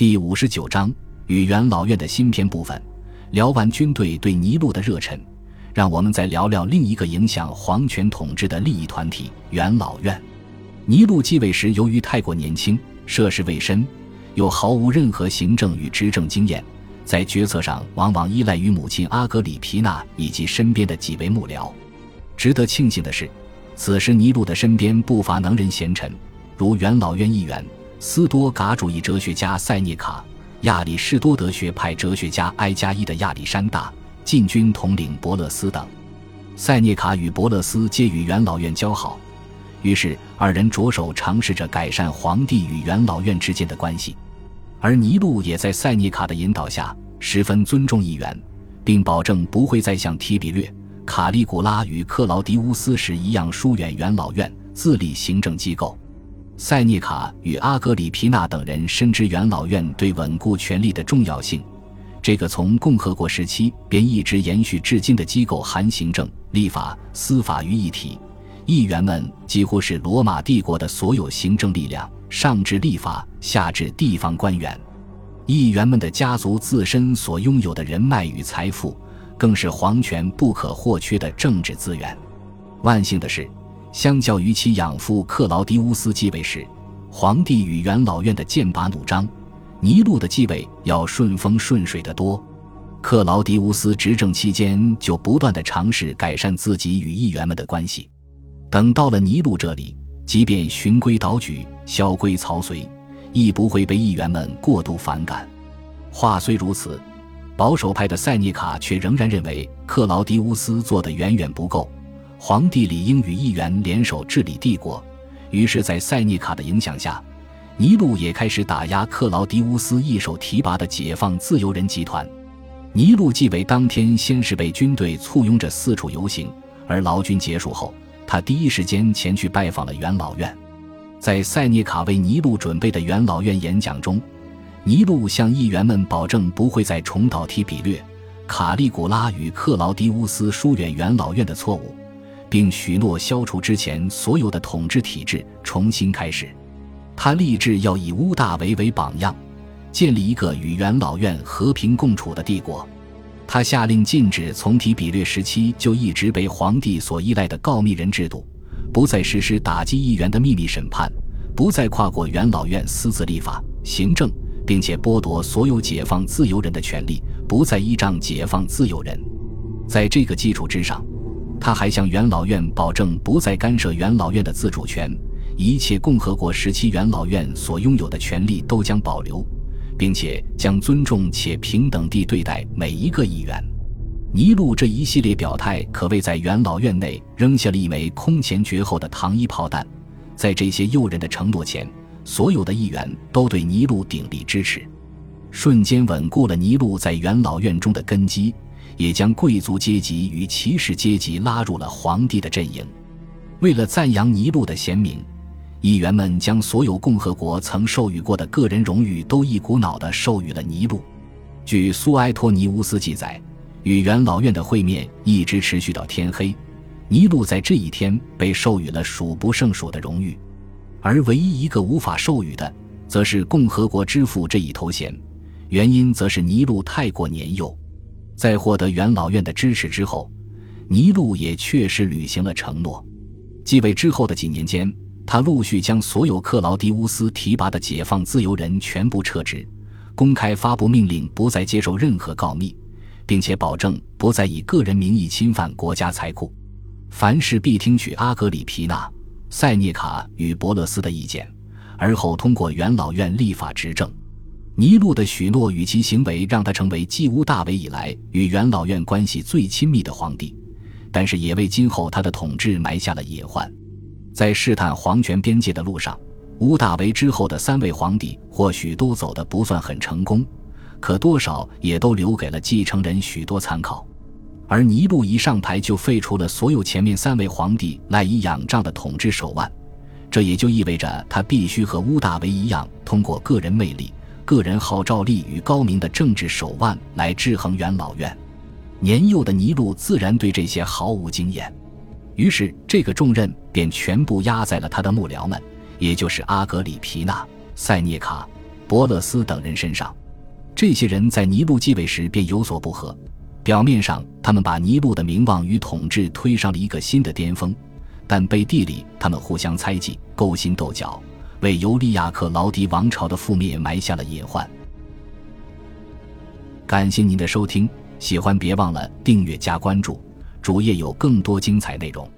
第五十九章与元老院的新篇部分。聊完军队对尼禄的热忱，让我们再聊聊另一个影响皇权统治的利益团体——元老院。尼禄继位时，由于太过年轻，涉世未深，又毫无任何行政与执政经验，在决策上往往依赖于母亲阿格里皮娜以及身边的几位幕僚。值得庆幸的是，此时尼禄的身边不乏能人贤臣，如元老院议员。斯多噶主义哲学家塞涅卡、亚里士多德学派哲学家埃加伊的亚历山大、禁军统领伯勒斯等，塞涅卡与伯勒斯皆与元老院交好，于是二人着手尝试着改善皇帝与元老院之间的关系。而尼禄也在塞涅卡的引导下，十分尊重议员，并保证不会再像提比略、卡利古拉与克劳狄乌斯时一样疏远元老院，自立行政机构。塞涅卡与阿格里皮娜等人深知元老院对稳固权力的重要性。这个从共和国时期便一直延续至今的机构，含行政、立法、司法于一体。议员们几乎是罗马帝国的所有行政力量，上至立法，下至地方官员。议员们的家族自身所拥有的人脉与财富，更是皇权不可或缺的政治资源。万幸的是。相较于其养父克劳狄乌斯继位时，皇帝与元老院的剑拔弩张，尼禄的继位要顺风顺水得多。克劳狄乌斯执政期间就不断的尝试改善自己与议员们的关系，等到了尼禄这里，即便循规蹈矩、萧规曹随，亦不会被议员们过度反感。话虽如此，保守派的塞涅卡却仍然认为克劳狄乌斯做的远远不够。皇帝理应与议员联手治理帝国，于是，在塞涅卡的影响下，尼禄也开始打压克劳迪乌斯一手提拔的解放自由人集团。尼禄继位当天，先是被军队簇拥着四处游行，而劳军结束后，他第一时间前去拜访了元老院。在塞涅卡为尼禄准备的元老院演讲中，尼禄向议员们保证不会再重蹈提比略、卡利古拉与克劳迪乌斯疏远元老院的错误。并许诺消除之前所有的统治体制，重新开始。他立志要以乌大维为榜样，建立一个与元老院和平共处的帝国。他下令禁止从提比略时期就一直被皇帝所依赖的告密人制度，不再实施打击议员的秘密审判，不再跨过元老院私自立法、行政，并且剥夺所有解放自由人的权利，不再依仗解放自由人。在这个基础之上。他还向元老院保证不再干涉元老院的自主权，一切共和国时期元老院所拥有的权利都将保留，并且将尊重且平等地对待每一个议员。尼禄这一系列表态可谓在元老院内扔下了一枚空前绝后的糖衣炮弹。在这些诱人的承诺前，所有的议员都对尼禄鼎力支持，瞬间稳固了尼禄在元老院中的根基。也将贵族阶级与骑士阶级拉入了皇帝的阵营。为了赞扬尼禄的贤明，议员们将所有共和国曾授予过的个人荣誉都一股脑地授予了尼禄。据苏埃托尼乌斯记载，与元老院的会面一直持续到天黑。尼禄在这一天被授予了数不胜数的荣誉，而唯一一个无法授予的，则是共和国之父这一头衔。原因则是尼禄太过年幼。在获得元老院的支持之后，尼禄也确实履行了承诺。继位之后的几年间，他陆续将所有克劳狄乌斯提拔的解放自由人全部撤职，公开发布命令，不再接受任何告密，并且保证不再以个人名义侵犯国家财库，凡事必听取阿格里皮娜、塞涅卡与伯勒斯的意见，而后通过元老院立法执政。尼禄的许诺与其行为，让他成为继屋大维以来与元老院关系最亲密的皇帝，但是也为今后他的统治埋下了隐患。在试探皇权边界的路上，屋大维之后的三位皇帝或许都走得不算很成功，可多少也都留给了继承人许多参考。而尼禄一上台就废除了所有前面三位皇帝赖以仰仗的统治手腕，这也就意味着他必须和屋大维一样，通过个人魅力。个人号召力与高明的政治手腕来制衡元老院，年幼的尼禄自然对这些毫无经验，于是这个重任便全部压在了他的幕僚们，也就是阿格里皮娜、塞涅卡、伯勒斯等人身上。这些人在尼禄继位时便有所不和。表面上，他们把尼禄的名望与统治推上了一个新的巅峰，但背地里，他们互相猜忌、勾心斗角，为尤利亚克劳迪王朝的覆灭埋下了隐患。感谢您的收听，喜欢别忘了订阅加关注，主页有更多精彩内容。